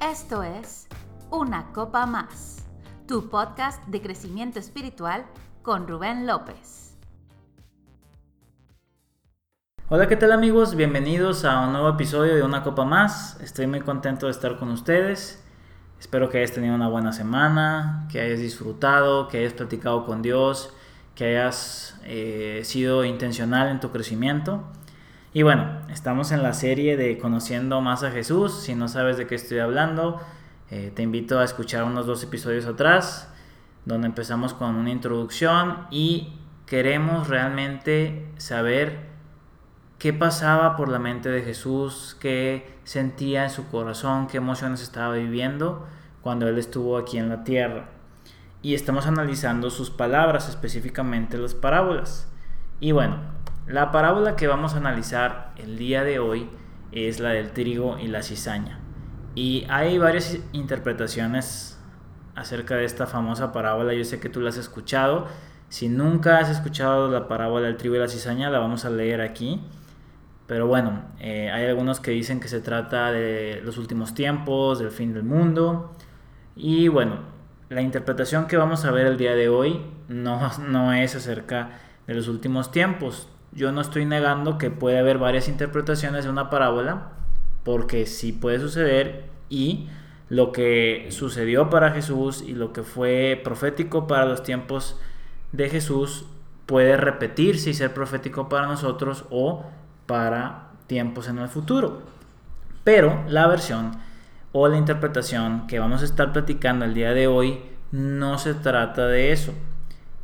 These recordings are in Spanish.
Esto es Una Copa Más, tu podcast de crecimiento espiritual con Rubén López. Hola, ¿qué tal amigos? Bienvenidos a un nuevo episodio de Una Copa Más. Estoy muy contento de estar con ustedes. Espero que hayas tenido una buena semana, que hayas disfrutado, que hayas platicado con Dios, que hayas eh, sido intencional en tu crecimiento. Y bueno, estamos en la serie de Conociendo más a Jesús. Si no sabes de qué estoy hablando, eh, te invito a escuchar unos dos episodios atrás, donde empezamos con una introducción y queremos realmente saber qué pasaba por la mente de Jesús, qué sentía en su corazón, qué emociones estaba viviendo cuando Él estuvo aquí en la tierra. Y estamos analizando sus palabras, específicamente las parábolas. Y bueno, la parábola que vamos a analizar el día de hoy es la del trigo y la cizaña. Y hay varias interpretaciones acerca de esta famosa parábola. Yo sé que tú la has escuchado. Si nunca has escuchado la parábola del trigo y la cizaña, la vamos a leer aquí. Pero bueno, eh, hay algunos que dicen que se trata de los últimos tiempos, del fin del mundo. Y bueno, la interpretación que vamos a ver el día de hoy no, no es acerca de los últimos tiempos yo no estoy negando que puede haber varias interpretaciones de una parábola, porque sí puede suceder y lo que sucedió para Jesús y lo que fue profético para los tiempos de Jesús puede repetirse y ser profético para nosotros o para tiempos en el futuro. Pero la versión o la interpretación que vamos a estar platicando el día de hoy no se trata de eso.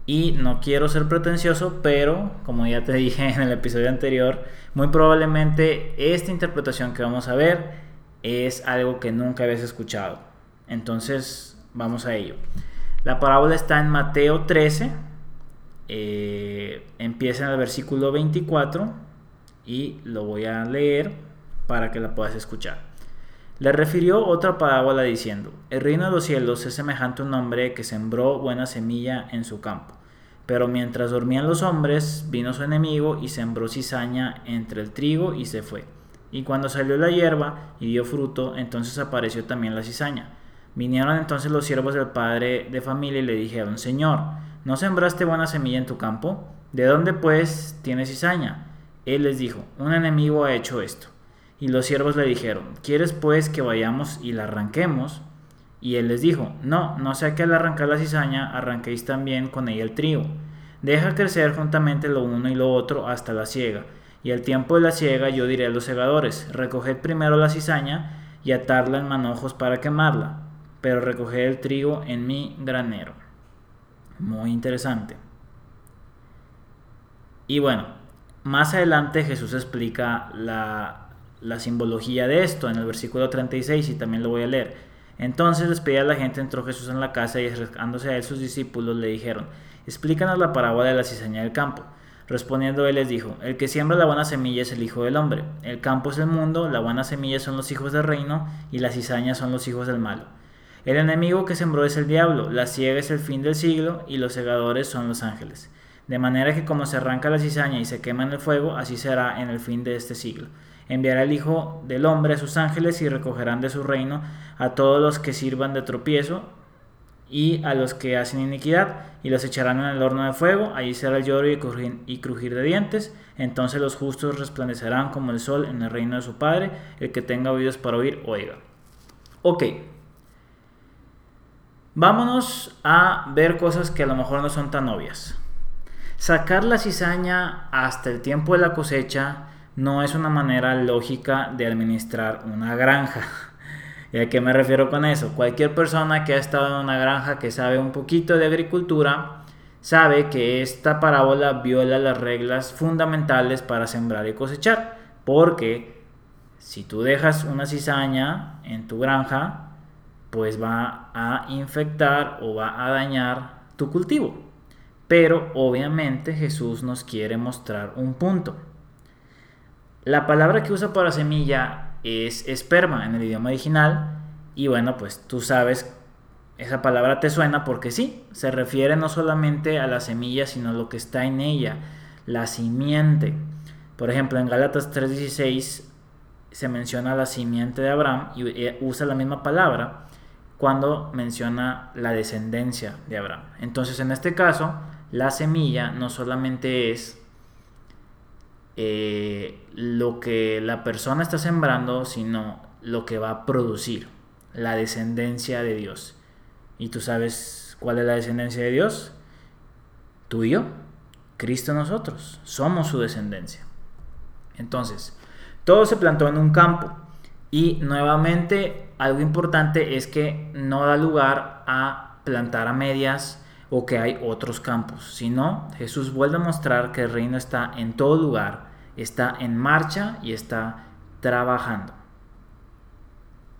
Y no quiero ser pretencioso, pero como ya te dije en el episodio anterior, muy probablemente esta interpretación que vamos a ver es algo que nunca habías escuchado. Entonces, vamos a ello. La parábola está en Mateo 13, eh, empieza en el versículo 24 y lo voy a leer para que la puedas escuchar. Le refirió otra parábola diciendo, El reino de los cielos es semejante a un hombre que sembró buena semilla en su campo. Pero mientras dormían los hombres, vino su enemigo y sembró cizaña entre el trigo y se fue. Y cuando salió la hierba y dio fruto, entonces apareció también la cizaña. Vinieron entonces los siervos del padre de familia y le dijeron, Señor, ¿no sembraste buena semilla en tu campo? ¿De dónde pues tienes cizaña? Él les dijo, un enemigo ha hecho esto. Y los siervos le dijeron, ¿quieres pues que vayamos y la arranquemos? Y él les dijo, no, no sea que al arrancar la cizaña arranquéis también con ella el trigo. Deja crecer juntamente lo uno y lo otro hasta la siega. Y al tiempo de la siega yo diré a los segadores, recoged primero la cizaña y atarla en manojos para quemarla, pero recoged el trigo en mi granero. Muy interesante. Y bueno, más adelante Jesús explica la la simbología de esto en el versículo 36 y también lo voy a leer. Entonces despedida a la gente, entró Jesús en la casa y acercándose a él sus discípulos le dijeron, explícanos la parábola de la cizaña del campo. Respondiendo él les dijo, el que siembra la buena semilla es el Hijo del Hombre, el campo es el mundo, la buena semilla son los hijos del reino y la cizaña son los hijos del malo. El enemigo que sembró es el diablo, la ciega es el fin del siglo y los segadores son los ángeles. De manera que como se arranca la cizaña y se quema en el fuego, así será en el fin de este siglo enviará el Hijo del Hombre a sus ángeles y recogerán de su reino a todos los que sirvan de tropiezo y a los que hacen iniquidad, y los echarán en el horno de fuego, allí será el lloro y crujir, de dientes, entonces los justos resplandecerán como el sol en el reino de su Padre, el que tenga oídos para oír, oiga. Ok, vámonos a ver cosas que a lo mejor no son tan obvias. Sacar la cizaña hasta el tiempo de la cosecha no es una manera lógica de administrar una granja. ¿Y a qué me refiero con eso? Cualquier persona que ha estado en una granja que sabe un poquito de agricultura sabe que esta parábola viola las reglas fundamentales para sembrar y cosechar. Porque si tú dejas una cizaña en tu granja, pues va a infectar o va a dañar tu cultivo. Pero obviamente Jesús nos quiere mostrar un punto. La palabra que usa para semilla es esperma en el idioma original y bueno, pues tú sabes, esa palabra te suena porque sí, se refiere no solamente a la semilla, sino a lo que está en ella, la simiente. Por ejemplo, en Gálatas 3:16 se menciona la simiente de Abraham y eh, usa la misma palabra cuando menciona la descendencia de Abraham. Entonces, en este caso, la semilla no solamente es eh, lo que la persona está sembrando, sino lo que va a producir, la descendencia de Dios. ¿Y tú sabes cuál es la descendencia de Dios? Tú y yo, Cristo nosotros, somos su descendencia. Entonces, todo se plantó en un campo y nuevamente algo importante es que no da lugar a plantar a medias o que hay otros campos, sino Jesús vuelve a mostrar que el reino está en todo lugar, está en marcha y está trabajando.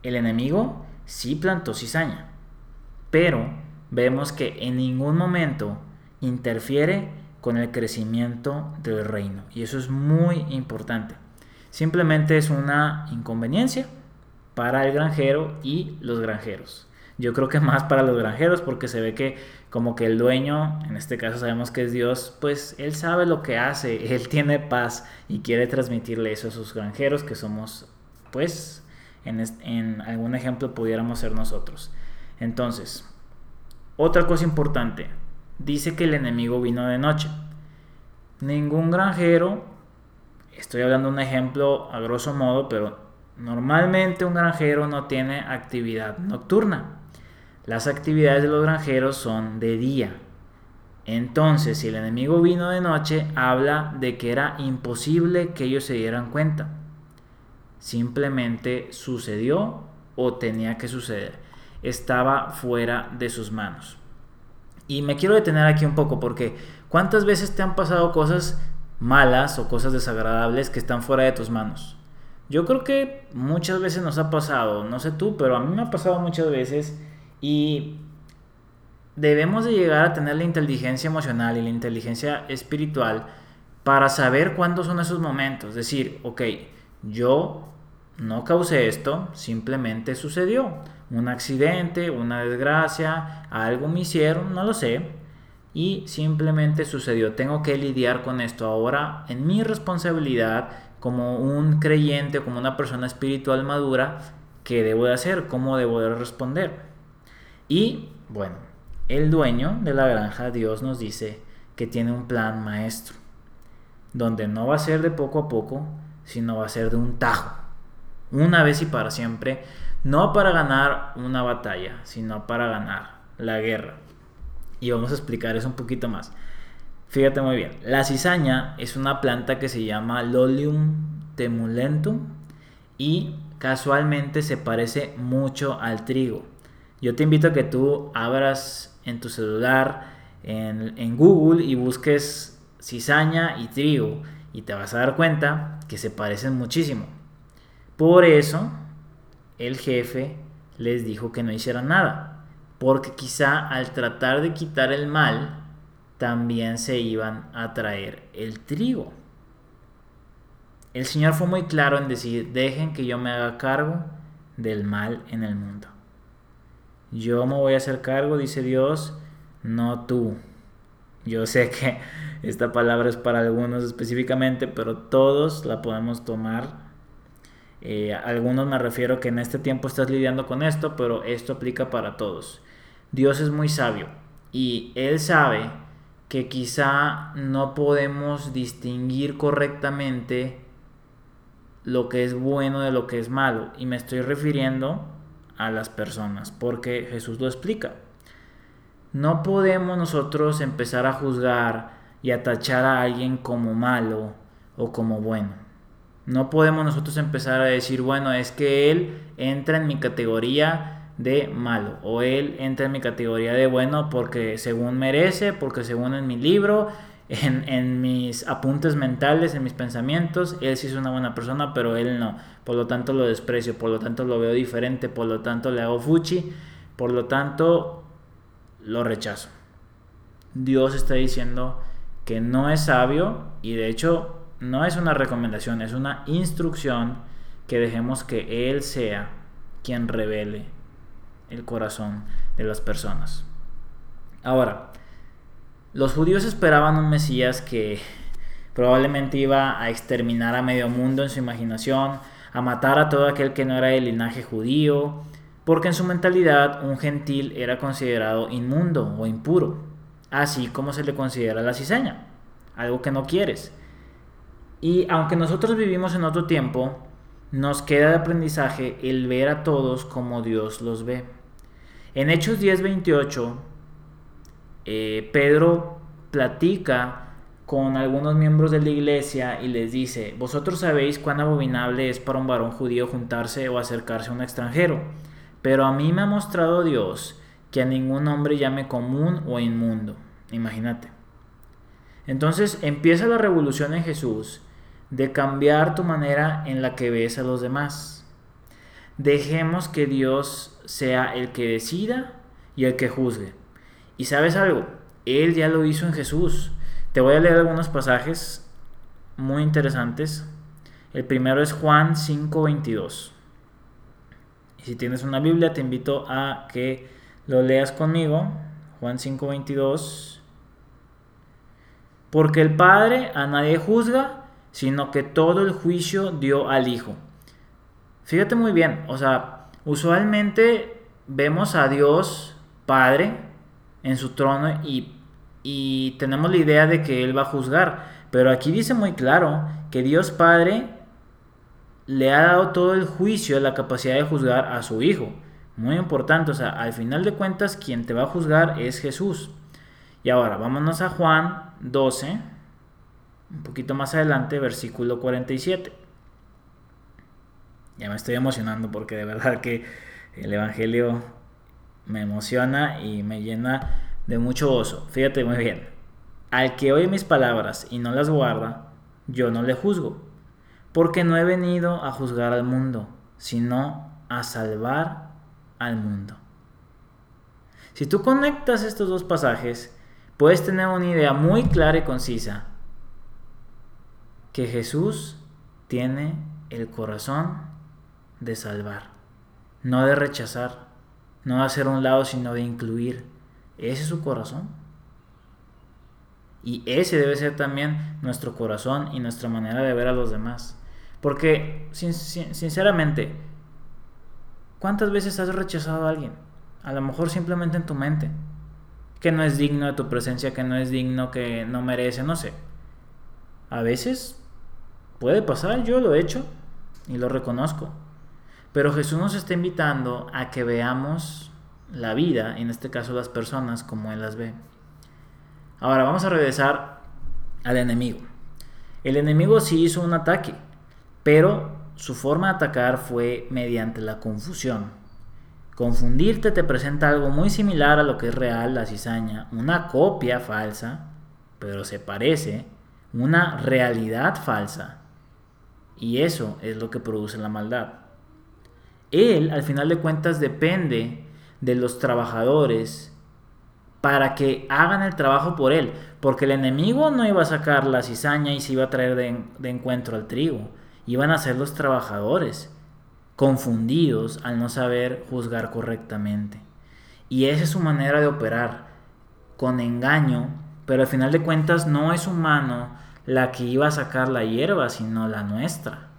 El enemigo sí plantó cizaña, pero vemos que en ningún momento interfiere con el crecimiento del reino. Y eso es muy importante. Simplemente es una inconveniencia para el granjero y los granjeros. Yo creo que más para los granjeros porque se ve que como que el dueño, en este caso sabemos que es Dios, pues él sabe lo que hace, él tiene paz y quiere transmitirle eso a sus granjeros que somos, pues, en, en algún ejemplo pudiéramos ser nosotros. Entonces, otra cosa importante, dice que el enemigo vino de noche. Ningún granjero, estoy hablando un ejemplo a grosso modo, pero normalmente un granjero no tiene actividad nocturna. Las actividades de los granjeros son de día. Entonces, si el enemigo vino de noche, habla de que era imposible que ellos se dieran cuenta. Simplemente sucedió o tenía que suceder. Estaba fuera de sus manos. Y me quiero detener aquí un poco porque ¿cuántas veces te han pasado cosas malas o cosas desagradables que están fuera de tus manos? Yo creo que muchas veces nos ha pasado, no sé tú, pero a mí me ha pasado muchas veces y debemos de llegar a tener la inteligencia emocional y la inteligencia espiritual para saber cuándo son esos momentos. Decir, ok, yo no causé esto, simplemente sucedió un accidente, una desgracia, algo me hicieron, no lo sé, y simplemente sucedió. Tengo que lidiar con esto ahora en mi responsabilidad como un creyente, como una persona espiritual madura, ¿qué debo de hacer? ¿Cómo debo de responder? Y bueno, el dueño de la granja, Dios nos dice que tiene un plan maestro, donde no va a ser de poco a poco, sino va a ser de un tajo, una vez y para siempre, no para ganar una batalla, sino para ganar la guerra. Y vamos a explicar eso un poquito más. Fíjate muy bien, la cizaña es una planta que se llama Lolium temulentum y casualmente se parece mucho al trigo. Yo te invito a que tú abras en tu celular, en, en Google y busques cizaña y trigo y te vas a dar cuenta que se parecen muchísimo. Por eso el jefe les dijo que no hicieran nada, porque quizá al tratar de quitar el mal, también se iban a traer el trigo. El Señor fue muy claro en decir, dejen que yo me haga cargo del mal en el mundo. Yo me voy a hacer cargo, dice Dios, no tú. Yo sé que esta palabra es para algunos específicamente, pero todos la podemos tomar eh, algunos me refiero que en este tiempo estás lidiando con esto, pero esto aplica para todos. Dios es muy sabio y Él sabe que quizá no podemos distinguir correctamente lo que es bueno de lo que es malo. Y me estoy refiriendo a las personas, porque Jesús lo explica. No podemos nosotros empezar a juzgar y a tachar a alguien como malo o como bueno. No podemos nosotros empezar a decir, bueno, es que él entra en mi categoría de malo o él entra en mi categoría de bueno porque según merece, porque según en mi libro, en, mis apuntes mentales, en mis pensamientos, él sí es una buena persona, pero él no. Por lo tanto lo desprecio, por lo tanto lo veo diferente, por lo tanto le hago fuchi, por lo tanto lo rechazo. Dios está diciendo que no es sabio y de hecho no es una recomendación, es una instrucción que dejemos que Él sea quien revele el corazón de las personas. Ahora, los judíos esperaban un Mesías que probablemente iba a exterminar a medio mundo en su imaginación, a matar a todo aquel que no era del linaje judío, porque en su mentalidad un gentil era considerado inmundo o impuro, así como se le considera la cizaña, algo que no quieres. Y aunque nosotros vivimos en otro tiempo, nos queda de aprendizaje el ver a todos como Dios los ve. En Hechos 10:28, eh, Pedro platica con algunos miembros de la iglesia y les dice, vosotros sabéis cuán abominable es para un varón judío juntarse o acercarse a un extranjero, pero a mí me ha mostrado Dios que a ningún hombre llame común o inmundo. Imagínate. Entonces empieza la revolución en Jesús de cambiar tu manera en la que ves a los demás. Dejemos que Dios sea el que decida y el que juzgue. Y sabes algo, Él ya lo hizo en Jesús. Te voy a leer algunos pasajes muy interesantes. El primero es Juan 5:22. Y si tienes una Biblia, te invito a que lo leas conmigo. Juan 5:22. Porque el Padre a nadie juzga, sino que todo el juicio dio al Hijo. Fíjate muy bien, o sea, usualmente vemos a Dios Padre en su trono y y tenemos la idea de que Él va a juzgar. Pero aquí dice muy claro que Dios Padre le ha dado todo el juicio, la capacidad de juzgar a su Hijo. Muy importante, o sea, al final de cuentas quien te va a juzgar es Jesús. Y ahora, vámonos a Juan 12, un poquito más adelante, versículo 47. Ya me estoy emocionando porque de verdad que el Evangelio me emociona y me llena de mucho oso. Fíjate muy bien. Al que oye mis palabras y no las guarda, yo no le juzgo, porque no he venido a juzgar al mundo, sino a salvar al mundo. Si tú conectas estos dos pasajes, puedes tener una idea muy clara y concisa que Jesús tiene el corazón de salvar, no de rechazar, no de hacer un lado, sino de incluir ese es su corazón. Y ese debe ser también nuestro corazón y nuestra manera de ver a los demás. Porque, sinceramente, ¿cuántas veces has rechazado a alguien? A lo mejor simplemente en tu mente. Que no es digno de tu presencia, que no es digno, que no merece, no sé. A veces puede pasar, yo lo he hecho y lo reconozco. Pero Jesús nos está invitando a que veamos la vida, en este caso las personas, como Él las ve. Ahora vamos a regresar al enemigo. El enemigo sí hizo un ataque, pero su forma de atacar fue mediante la confusión. Confundirte te presenta algo muy similar a lo que es real, la cizaña, una copia falsa, pero se parece, una realidad falsa. Y eso es lo que produce la maldad. Él, al final de cuentas, depende de los trabajadores para que hagan el trabajo por él, porque el enemigo no iba a sacar la cizaña y se iba a traer de, encuentro al trigo, iban a ser los trabajadores, confundidos al no saber juzgar correctamente. Y esa es su manera de operar, con engaño, pero al final de cuentas no es humano la que iba a sacar la hierba, sino la nuestra.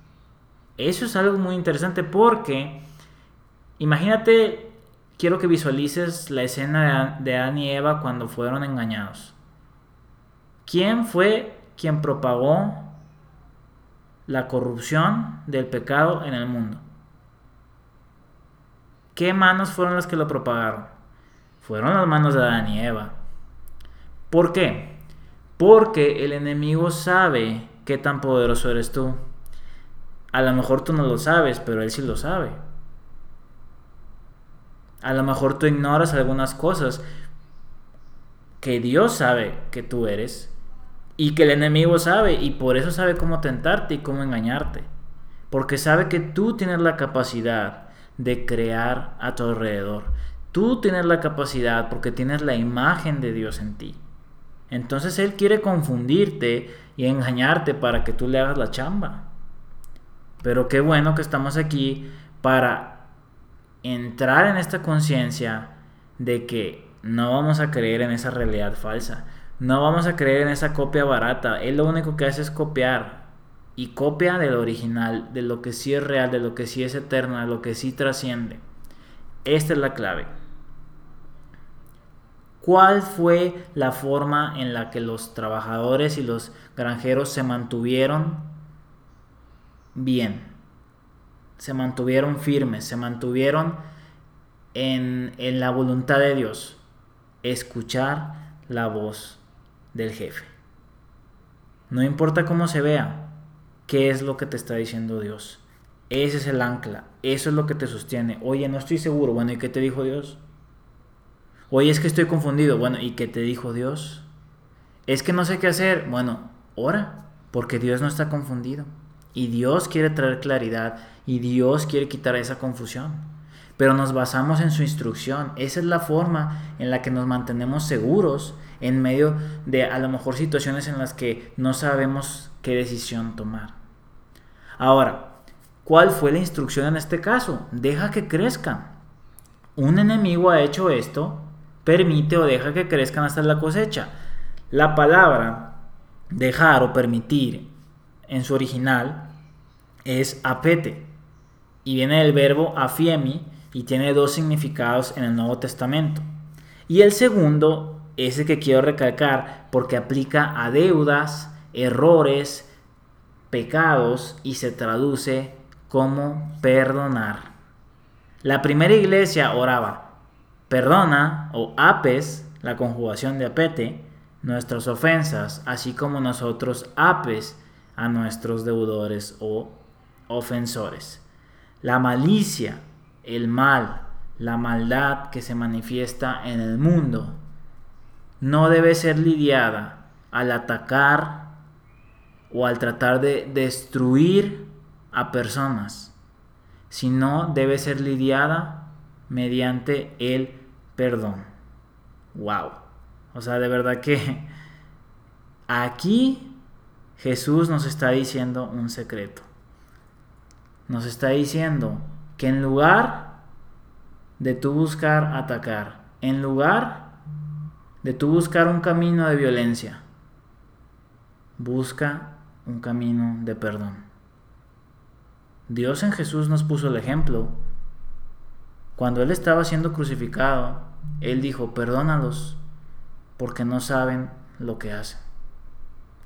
Eso es algo muy interesante porque imagínate quiero que visualices la escena de Adán y Eva cuando fueron engañados. ¿Quién fue quien propagó la corrupción del pecado en el mundo? ¿Qué manos fueron las que lo propagaron? Fueron las manos de Adán y Eva. ¿Por qué? Porque el enemigo sabe qué tan poderoso eres tú. A lo mejor tú no lo sabes, pero él sí lo sabe. A lo mejor tú ignoras algunas cosas que Dios sabe que tú eres y que el enemigo sabe y por eso sabe cómo tentarte y cómo engañarte. Porque sabe que tú tienes la capacidad de crear a tu alrededor. Tú tienes la capacidad porque tienes la imagen de Dios en ti. Entonces Él quiere confundirte y engañarte para que tú le hagas la chamba. Pero qué bueno que estamos aquí para entrar en esta conciencia de que no vamos a creer en esa realidad falsa. No vamos a creer en esa copia barata. Él lo único que hace es copiar. y copia del original, de lo que sí es real, de lo que sí es eterno, de lo que sí trasciende. Esta es la clave. ¿Cuál fue la forma en la que los trabajadores y los granjeros se mantuvieron bien? Se mantuvieron firmes, se mantuvieron en, en la voluntad de Dios. Escuchar la voz del jefe. No importa cómo se vea, qué es lo que te está diciendo Dios. Ese es el ancla, eso es lo que te sostiene. Oye, no estoy seguro. Bueno, ¿y qué te dijo Dios? Oye, es que estoy confundido. Bueno, ¿y qué te dijo Dios? Es que no sé qué hacer. Bueno, ora, porque Dios no está confundido. Y Dios quiere traer claridad y Dios quiere quitar esa confusión. Pero nos basamos en su instrucción. Esa es la forma en la que nos mantenemos seguros en medio de a lo mejor situaciones en las que no sabemos qué decisión tomar. Ahora, ¿cuál fue la instrucción en este caso? Deja que crezcan. Un enemigo ha hecho esto, permite o deja que crezcan hasta la cosecha. La palabra dejar o permitir en su original es apete y viene del verbo afiemi y tiene dos significados en el Nuevo Testamento. Y el segundo ese que quiero recalcar porque aplica a deudas, errores, pecados y se traduce como perdonar. La primera iglesia oraba, perdona o apes, la conjugación de apete, nuestras ofensas, así como nosotros apes a nuestros deudores o ofensores. La malicia, el mal, la maldad que se manifiesta en el mundo no debe ser lidiada al atacar o al tratar de destruir a personas, sino debe ser lidiada mediante el perdón. Wow. O sea, de verdad que aquí Jesús nos está diciendo un secreto. Nos está diciendo que en lugar de tú buscar atacar, en lugar de tú buscar un camino de violencia. Busca un camino de perdón. Dios en Jesús nos puso el ejemplo. Cuando Él estaba siendo crucificado, Él dijo, perdónalos porque no saben lo que hacen.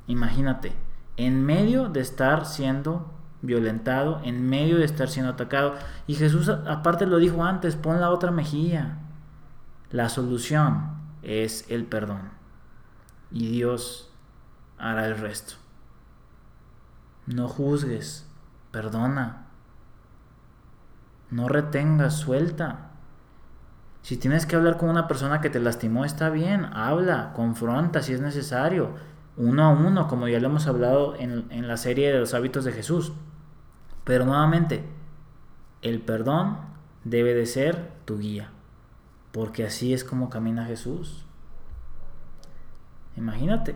Imagínate, en medio de estar siendo violentado, en medio de estar siendo atacado, y Jesús aparte lo dijo antes, pon la otra mejilla. La solución es el perdón. Y Dios hará el resto. No juzgues, perdona. No retengas, suelta. Si tienes que hablar con una persona que te lastimó, está bien, habla, confronta si es necesario, uno a uno, como ya lo hemos hablado en, en la serie de los hábitos de Jesús. Pero nuevamente, el perdón debe de ser tu guía porque así es como camina Jesús. Imagínate,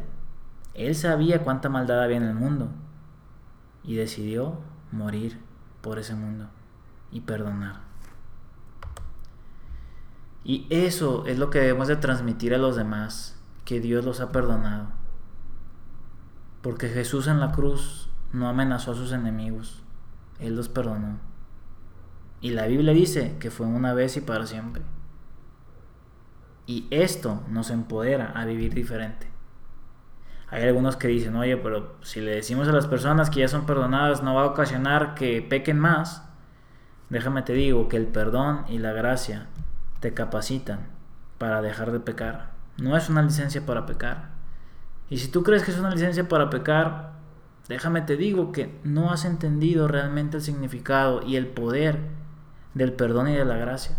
Él sabía cuánta maldad había en el mundo y decidió morir por ese mundo y perdonar. Y eso es lo que debemos de transmitir a los demás, que Dios los ha perdonado. Porque Jesús en la cruz no amenazó a sus enemigos, Él los perdonó. Y la Biblia dice que fue una vez y para siempre. Y esto nos empodera a vivir diferente. Hay algunos que dicen, oye, pero si le decimos a las personas que ya son perdonadas no va a ocasionar que pequen más. Déjame te digo que el perdón y la gracia te capacitan para dejar de pecar. No es una licencia para pecar. Y si tú crees que es una licencia para pecar, déjame te digo que no has entendido realmente el significado y el poder del perdón y de la gracia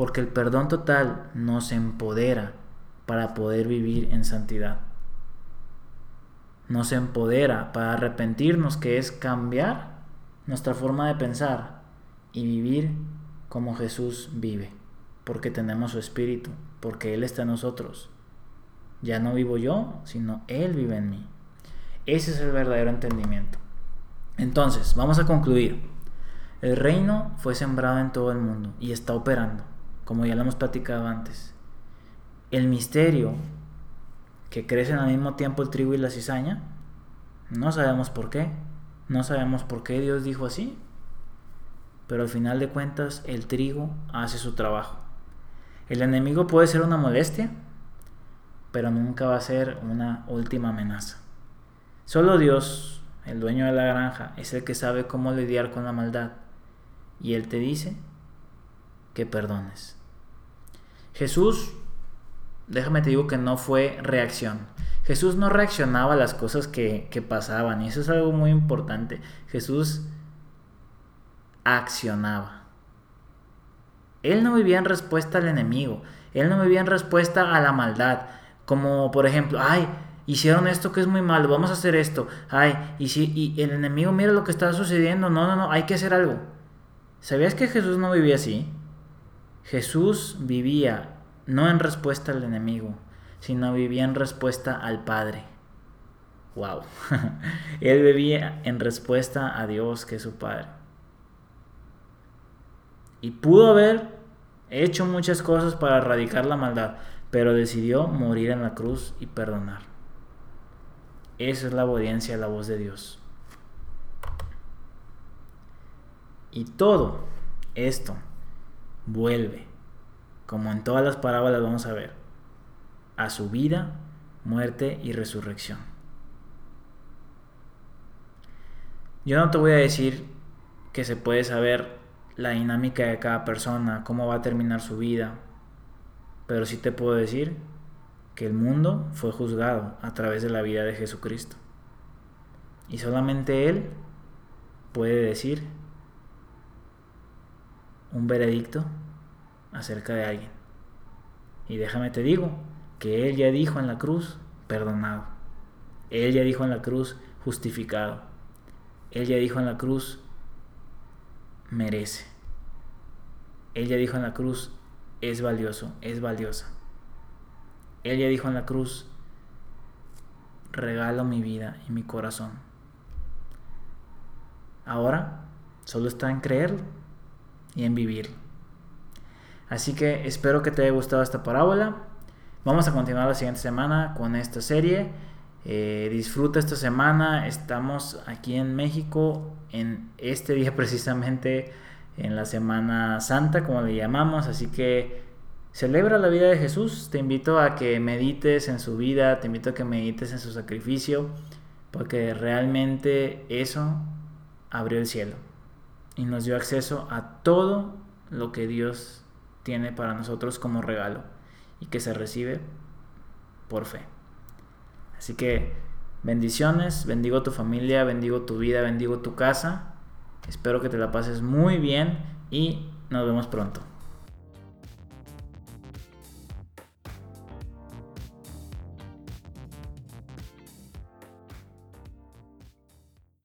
porque el perdón total nos empodera para poder vivir en santidad. Nos empodera para arrepentirnos, que es cambiar nuestra forma de pensar y vivir como Jesús vive, porque tenemos su espíritu, porque Él está en nosotros. Ya no vivo yo, sino Él vive en mí. Ese es el verdadero entendimiento. Entonces, vamos a concluir. El reino fue sembrado en todo el mundo y está operando como ya lo hemos platicado antes. El misterio que crecen al mismo tiempo el trigo y la cizaña No sabemos por qué. No sabemos por qué Dios dijo así. Pero al final de cuentas el trigo hace su trabajo. El enemigo puede ser una molestia, pero nunca va a ser una última amenaza. Solo Dios, el dueño de la granja, es el que sabe cómo lidiar con la maldad. Y Él te dice que perdones. Jesús, déjame te digo que no fue reacción. Jesús no reaccionaba a las cosas que, que pasaban y eso es algo muy importante. Jesús accionaba. Él no vivía en respuesta al enemigo, él no vivía en respuesta a la maldad, como por ejemplo, ay, hicieron esto que es muy malo, vamos a hacer esto, ay, y si y el enemigo mira lo que está sucediendo, no, no, no, hay que hacer algo. ¿Sabías que Jesús no vivía así? Jesús vivía no en respuesta al enemigo, sino vivía en respuesta al Padre. Wow. Él vivía en respuesta a Dios, que es su Padre. Y pudo haber hecho muchas cosas para erradicar la maldad, pero decidió morir en la cruz y perdonar. Esa es la obediencia a la voz de Dios. Y todo esto vuelve, como en todas las parábolas vamos a ver, a su vida, muerte y resurrección. Yo no te voy a decir que se puede saber la dinámica de cada persona, cómo va a terminar su vida, pero sí te puedo decir que el mundo fue juzgado a través de la vida de Jesucristo. Y solamente Él puede decir un veredicto acerca de alguien. Y déjame te digo que Él ya dijo en la cruz, perdonado. Él ya dijo en la cruz, justificado. Él ya dijo en la cruz, merece. Él ya dijo en la cruz, es valioso, es valiosa. Él ya dijo en la cruz, regalo mi vida y mi corazón. Ahora solo está en creerlo y en vivirlo. Así que espero que te haya gustado esta parábola. Vamos a continuar la siguiente semana con esta serie. Eh, disfruta esta semana. Estamos aquí en México en este día precisamente en la Semana Santa, como le llamamos. Así que celebra la vida de Jesús. Te invito a que medites en su vida, te invito a que medites en su sacrificio, porque realmente eso abrió el cielo y nos dio acceso a todo lo que Dios tiene para nosotros como regalo y que se recibe por fe. Así que bendiciones, bendigo tu familia, bendigo tu vida, bendigo tu casa Espero que te la pases muy bien y nos vemos pronto.